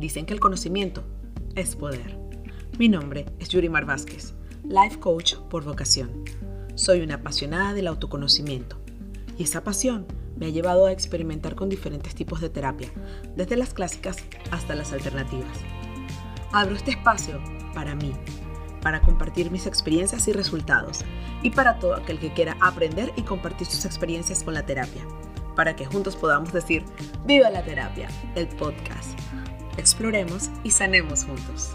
Dicen que el conocimiento es poder. Mi nombre es Yurimar Vázquez, life coach por vocación. Soy una apasionada del autoconocimiento y esa pasión me ha llevado a experimentar con diferentes tipos de terapia, desde las clásicas hasta las alternativas. Abro este espacio para mí, para compartir mis experiencias y resultados, y para todo aquel que quiera aprender y compartir sus experiencias con la terapia, para que juntos podamos decir, viva la terapia, el podcast. Exploremos y sanemos juntos.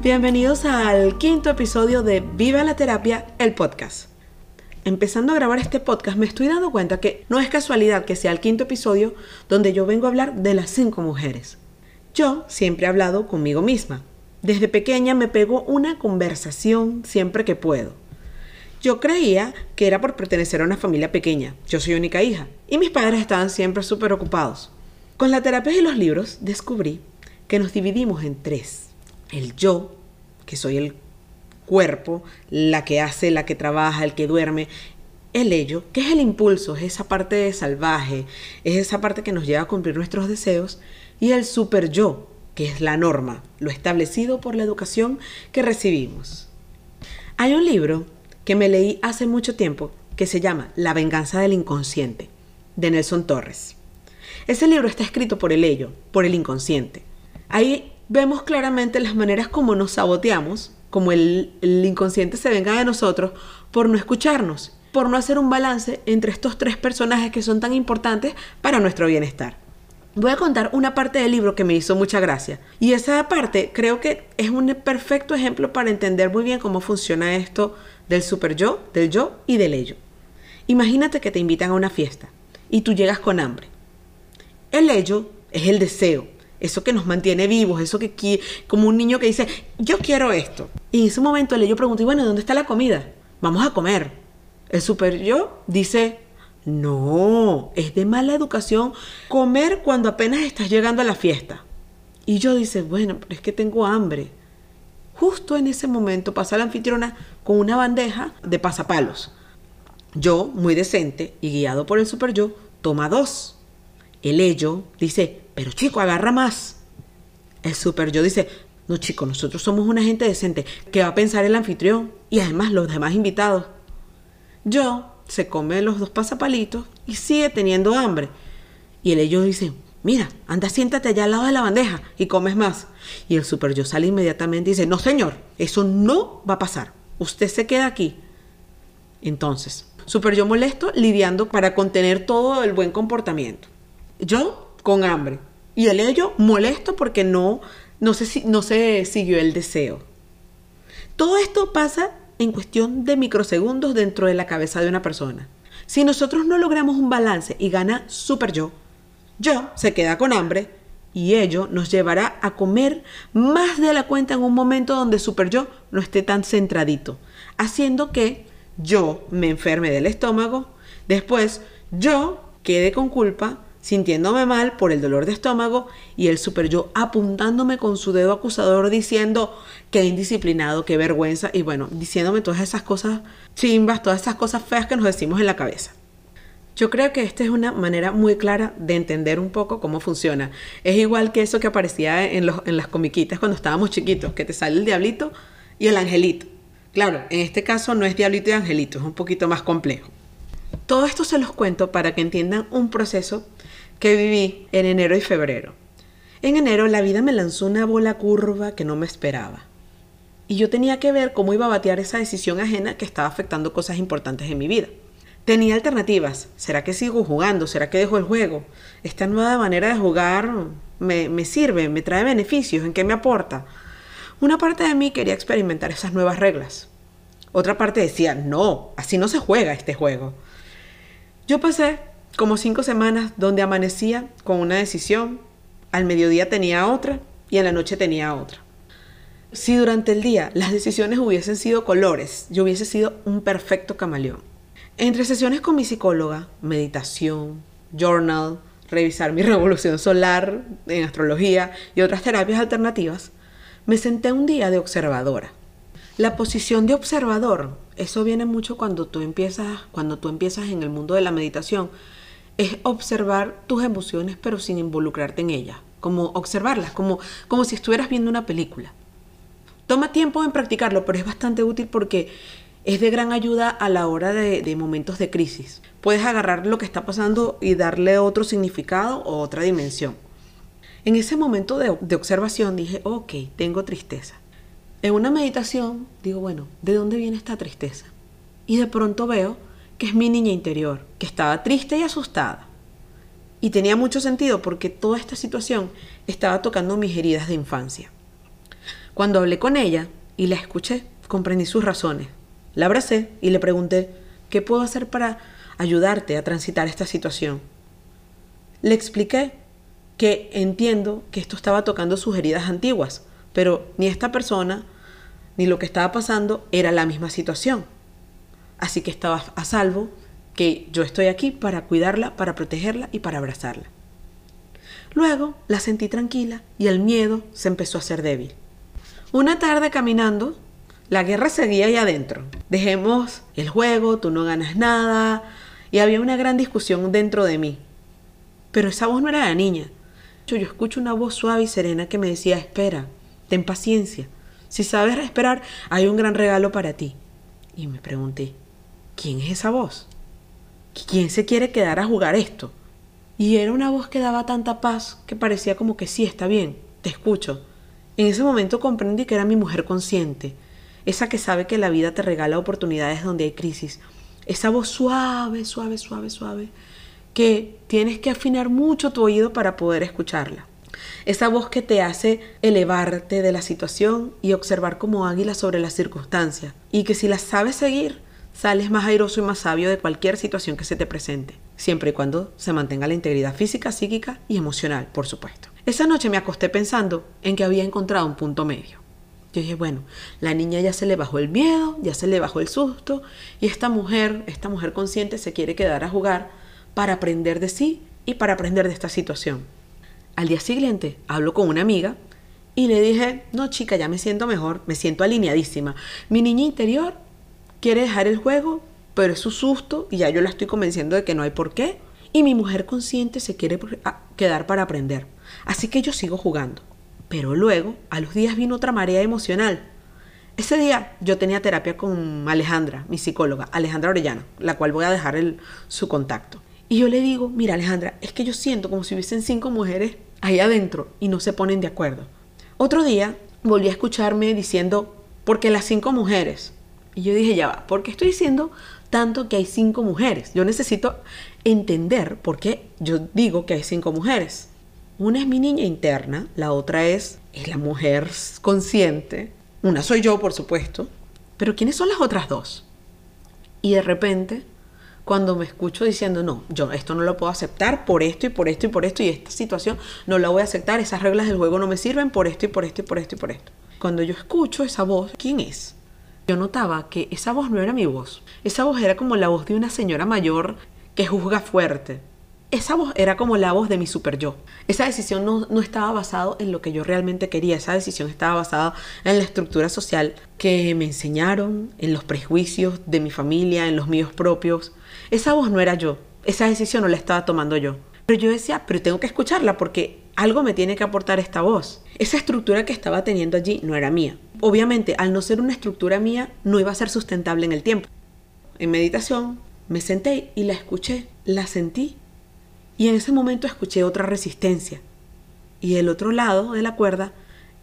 Bienvenidos al quinto episodio de Viva la Terapia, el podcast. Empezando a grabar este podcast me estoy dando cuenta que no es casualidad que sea el quinto episodio donde yo vengo a hablar de las cinco mujeres. Yo siempre he hablado conmigo misma. Desde pequeña me pego una conversación siempre que puedo. Yo creía que era por pertenecer a una familia pequeña. Yo soy única hija y mis padres estaban siempre súper ocupados. Con la terapia y los libros descubrí que nos dividimos en tres el yo, que soy el cuerpo, la que hace, la que trabaja, el que duerme, el ello, que es el impulso, es esa parte salvaje, es esa parte que nos lleva a cumplir nuestros deseos, y el super yo, que es la norma, lo establecido por la educación que recibimos. Hay un libro que me leí hace mucho tiempo que se llama La venganza del inconsciente, de Nelson Torres. Ese libro está escrito por el ello, por el inconsciente. Ahí vemos claramente las maneras como nos saboteamos, como el, inconsciente se venga de nosotros por no escucharnos, por no hacer un balance entre estos tres personajes que son tan importantes para nuestro bienestar. Voy a contar una parte del libro que me hizo mucha gracia. Y esa parte creo que es un perfecto ejemplo para entender muy bien cómo funciona esto del super yo, del yo y del ello. Imagínate que te invitan a una fiesta y tú llegas con hambre. El ello es el deseo, eso que nos mantiene vivos, eso que como un niño que dice, yo quiero esto. Y en ese momento le yo pregunto, y bueno, ¿dónde está la comida? Vamos a comer. El super yo dice, no, es de mala educación comer cuando apenas estás llegando a la fiesta. Y yo dice, bueno, pero es que tengo hambre. Justo en ese momento pasa la anfitriona con una bandeja de pasapalos. Yo, muy decente y guiado por el super yo, toma dos. El ello dice, pero chico, agarra más. El super yo dice, no chico, nosotros somos una gente decente. ¿Qué va a pensar el anfitrión? Y además los demás invitados. Yo se come los dos pasapalitos y sigue teniendo hambre. Y el ellos dice, mira, anda, siéntate allá al lado de la bandeja y comes más. Y el super yo sale inmediatamente y dice, no señor, eso no va a pasar. Usted se queda aquí. Entonces, super yo molesto lidiando para contener todo el buen comportamiento. Yo con hambre. Y el ello molesto porque no, no, no se siguió el deseo. Todo esto pasa en cuestión de microsegundos dentro de la cabeza de una persona. Si nosotros no logramos un balance y gana super yo, yo se queda con hambre y ello nos llevará a comer más de la cuenta en un momento donde super yo no esté tan centradito, haciendo que yo me enferme del estómago, después yo quede con culpa sintiéndome mal por el dolor de estómago y el super yo apuntándome con su dedo acusador diciendo que indisciplinado, qué vergüenza y bueno, diciéndome todas esas cosas chimbas, todas esas cosas feas que nos decimos en la cabeza. Yo creo que esta es una manera muy clara de entender un poco cómo funciona. Es igual que eso que aparecía en, en las comiquitas cuando estábamos chiquitos, que te sale el diablito y el angelito. Claro, en este caso no es diablito y angelito, es un poquito más complejo. Todo esto se los cuento para que entiendan un proceso que viví en enero y febrero. En enero la vida me lanzó una bola curva que no me esperaba. Y yo tenía que ver cómo iba a batear esa decisión ajena que estaba afectando cosas importantes en mi vida. Tenía alternativas. ¿Será que sigo jugando? ¿Será que dejo el juego? Esta nueva manera de jugar me, me sirve, me trae beneficios, ¿en qué me aporta? Una parte de mí quería experimentar esas nuevas reglas. Otra parte decía, no, así no se juega este juego. Yo pasé como cinco semanas donde amanecía con una decisión, al mediodía tenía otra y en la noche tenía otra. Si durante el día las decisiones hubiesen sido colores, yo hubiese sido un perfecto camaleón. Entre sesiones con mi psicóloga, meditación, journal, revisar mi revolución solar en astrología y otras terapias alternativas, me senté un día de observadora. La posición de observador, eso viene mucho cuando tú empiezas, cuando tú empiezas en el mundo de la meditación, es observar tus emociones pero sin involucrarte en ellas, como observarlas, como, como si estuvieras viendo una película. Toma tiempo en practicarlo, pero es bastante útil porque es de gran ayuda a la hora de, momentos de crisis. Puedes agarrar lo que está pasando y darle otro significado o otra dimensión. En ese momento de, de observación dije, ok, tengo tristeza. En una meditación digo, bueno, ¿de dónde viene esta tristeza? Y de pronto veo que es mi niña interior, que estaba triste y asustada. Y tenía mucho sentido porque toda esta situación estaba tocando mis heridas de infancia. Cuando hablé con ella y la escuché, comprendí sus razones. La abracé y le pregunté, ¿qué puedo hacer para ayudarte a transitar esta situación? Le expliqué que entiendo que esto estaba tocando sus heridas antiguas, pero ni esta persona ni lo que estaba pasando era la misma situación. Así que estaba a salvo, que yo estoy aquí para cuidarla, para protegerla y para abrazarla. Luego la sentí tranquila y el miedo se empezó a hacer débil. Una tarde caminando, la guerra seguía ahí adentro. Dejemos el juego, tú no ganas nada. Y había una gran discusión dentro de mí. Pero esa voz no era la niña. Yo, yo escucho una voz suave y serena que me decía, espera, ten paciencia. Si sabes esperar, hay un gran regalo para ti. Y me pregunté, ¿quién es esa voz? ¿Quién se quiere quedar a jugar esto? Y era una voz que daba tanta paz que parecía como que sí, está bien, te escucho. En ese momento comprendí que era mi mujer consciente, esa que sabe que la vida te regala oportunidades donde hay crisis, esa voz suave, suave, suave, suave, que tienes que afinar mucho tu oído para poder escucharla. Esa voz que te hace elevarte de la situación y observar como águila sobre las circunstancias, y que si la sabes seguir, sales más airoso y más sabio de cualquier situación que se te presente, siempre y cuando se mantenga la integridad física, psíquica y emocional, por supuesto. Esa noche me acosté pensando en que había encontrado un punto medio. Yo dije, bueno, la niña ya se le bajó el miedo, ya se le bajó el susto, y esta mujer, esta mujer consciente se quiere quedar a jugar para aprender de sí y para aprender de esta situación. Al día siguiente hablo con una amiga y le dije, no chica, ya me siento mejor, me siento alineadísima. Mi niña interior quiere dejar el juego, pero es su susto y ya yo la estoy convenciendo de que no hay por qué. Y mi mujer consciente se quiere quedar para aprender. Así que yo sigo jugando. Pero luego, a los días vino otra marea emocional. Ese día yo tenía terapia con Alejandra, mi psicóloga, Alejandra Orellana, la cual voy a dejar su contacto. Y yo le digo, mira Alejandra, es que yo siento como si hubiesen cinco mujeres ahí adentro y no se ponen de acuerdo. Otro día volví a escucharme diciendo, porque las cinco mujeres. Y yo dije, ya va, ¿por qué estoy diciendo tanto que hay cinco mujeres? Yo necesito entender por qué yo digo que hay cinco mujeres. Una es mi niña interna, la otra es, es la mujer consciente. Una soy yo, por supuesto. Pero ¿quiénes son las otras dos? Y de repente, cuando me escucho diciendo, no, yo esto no lo puedo aceptar por esto y por esto y por esto y esta situación no la voy a aceptar, esas reglas del juego no me sirven por esto y por esto y por esto y por esto. Cuando yo escucho esa voz, ¿quién es? Yo notaba que esa voz no era mi voz. Esa voz era como la voz de una señora mayor que juzga fuerte, esa voz era como la voz de mi super yo. Esa decisión no, no estaba basada en lo que yo realmente quería, esa decisión estaba basada en la estructura social que me enseñaron, en los prejuicios de mi familia, en los míos propios. Esa voz no era yo, esa decisión no la estaba tomando yo. Pero yo decía, pero tengo que escucharla porque algo me tiene que aportar esta voz. Esa estructura que estaba teniendo allí no era mía. Obviamente, al no ser una estructura mía, no iba a ser sustentable en el tiempo. En meditación, me senté y la escuché, la sentí y en ese momento escuché otra resistencia. Y del otro lado de la cuerda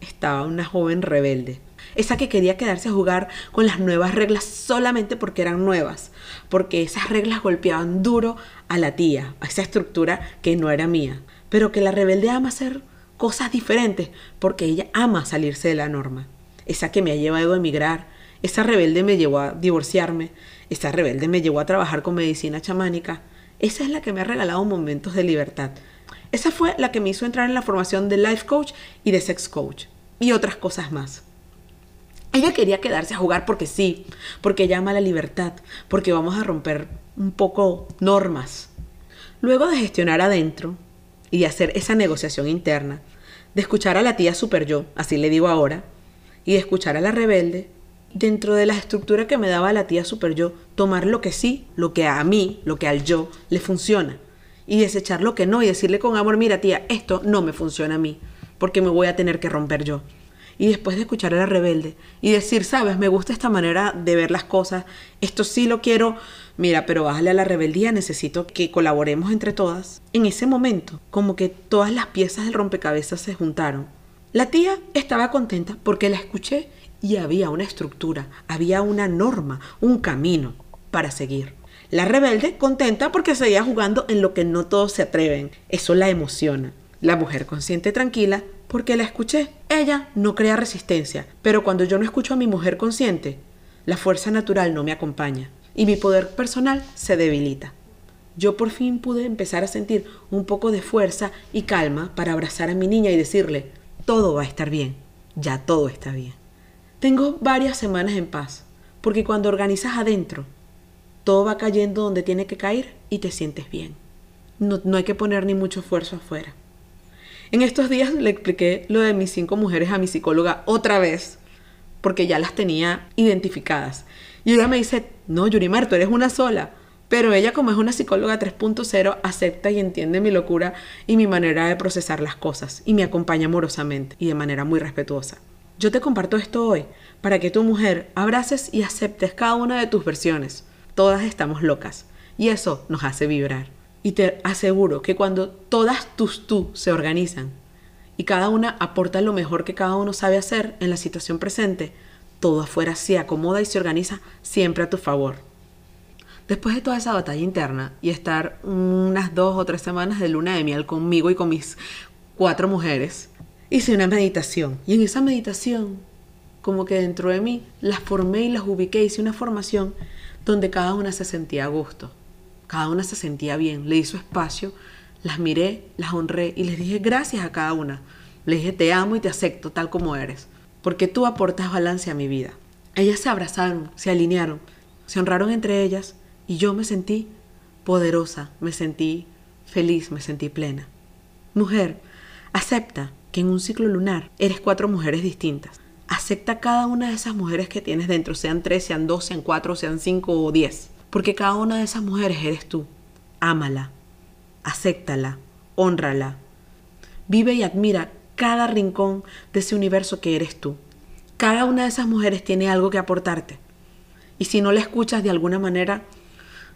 estaba una joven rebelde. Esa que quería quedarse a jugar con las nuevas reglas solamente porque eran nuevas. Porque esas reglas golpeaban duro a la tía, a esa estructura que no era mía. Pero que la rebelde ama hacer cosas diferentes porque ella ama salirse de la norma. Esa que me ha llevado a emigrar. Esa rebelde me llevó a divorciarme. Esa rebelde me llevó a trabajar con medicina chamánica esa es la que me ha regalado momentos de libertad. Esa fue la que me hizo entrar en la formación de life coach y de sex coach y otras cosas más. Ella quería quedarse a jugar porque sí, porque llama la libertad, porque vamos a romper un poco normas. Luego de gestionar adentro, y hacer esa negociación interna, de escuchar a la tía super yo, así le digo ahora, y de escuchar a la rebelde, dentro de la estructura que me daba la tía super yo, tomar lo que sí, lo que a mí, lo que al yo le funciona, y desechar lo que no, y decirle con amor, mira tía, esto no me funciona a mí, porque me voy a tener que romper yo y después de escuchar a la rebelde y decir, sabes, me gusta esta manera de ver las cosas, esto sí lo quiero, mira, pero bájale a la rebeldía, necesito que colaboremos entre todas. En ese momento, como que todas las piezas del rompecabezas se juntaron. La tía estaba contenta porque la escuché y había una estructura, había una norma, un camino para seguir. La rebelde contenta porque seguía jugando en lo que no todos se atreven. Eso la emociona. La mujer consciente tranquila porque la escuché. Ella no crea resistencia, pero cuando yo no escucho a mi mujer consciente, la fuerza natural no me acompaña y mi poder personal se debilita. Yo por fin pude empezar a sentir un poco de fuerza y calma para abrazar a mi niña y decirle, todo va a estar bien, ya todo está bien. Tengo varias semanas en paz, porque cuando organizas adentro, todo va cayendo donde tiene que caer y te sientes bien. No, hay que poner ni mucho esfuerzo afuera. En estos días le expliqué lo de mis cinco mujeres a mi psicóloga otra vez, porque ya las tenía identificadas. Y ella me dice, no, Yurimar, tú eres una sola. Pero ella, como es una psicóloga 3.0, acepta y entiende mi locura y mi manera de procesar las cosas y me acompaña amorosamente y de manera muy respetuosa. Yo te comparto esto hoy para que tu mujer abraces y aceptes cada una de tus versiones. Todas estamos locas y eso nos hace vibrar. Y te aseguro que cuando todas tus tú se organizan y cada una aporta lo mejor que cada uno sabe hacer en la situación presente, todo afuera se acomoda y se organiza siempre a tu favor. Después de toda esa batalla interna y estar unas dos o tres semanas de luna de miel conmigo y con mis cuatro mujeres, hice una meditación. Y en esa meditación, como que dentro de mí, las formé y las ubiqué, hice una formación donde cada una se sentía a gusto cada una se sentía bien, le hizo espacio, las miré, las honré y les dije gracias a cada una. Les dije te amo y te acepto tal como eres, porque tú aportas balance a mi vida. Ellas se abrazaron, se alinearon, se honraron entre ellas y yo me sentí poderosa, me sentí feliz, me sentí plena. Mujer, acepta que en un ciclo lunar eres cuatro mujeres distintas. Acepta cada una de esas mujeres que tienes dentro, sean tres, sean dos, sean cuatro, sean cinco o diez porque cada una de esas mujeres eres tú. Ámala, acéptala, honrala. Vive y admira cada rincón de ese universo que eres tú. Cada una de esas mujeres tiene algo que aportarte. Y si no la escuchas de alguna manera,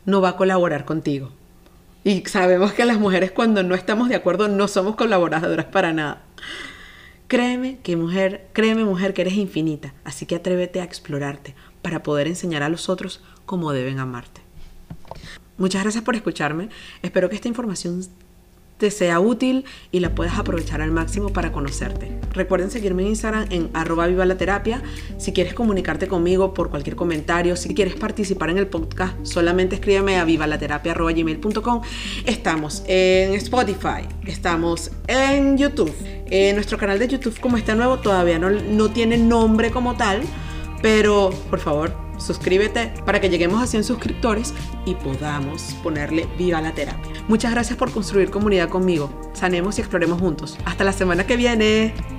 no va a colaborar contigo. Y sabemos que las mujeres cuando no estamos de acuerdo no somos colaboradoras para nada. Créeme que mujer, créeme mujer que eres infinita, así que atrévete a explorarte para poder enseñar a los otros cómo deben amarte. Muchas gracias por escucharme. Espero que esta información te sea útil y la puedas aprovechar al máximo para conocerte. Recuerden seguirme en Instagram en arroba viva la terapia. Si quieres comunicarte conmigo por cualquier comentario, si quieres participar en el podcast, solamente escríbeme a vivalaterapia.gmail.com. Estamos en Spotify, estamos en YouTube. En nuestro canal de YouTube, como está nuevo, todavía no, no tiene nombre como tal, pero por favor suscríbete para que lleguemos a 100 suscriptores y podamos ponerle viva la terapia. Muchas gracias por construir comunidad conmigo. Sanemos y exploremos juntos. Hasta la semana que viene.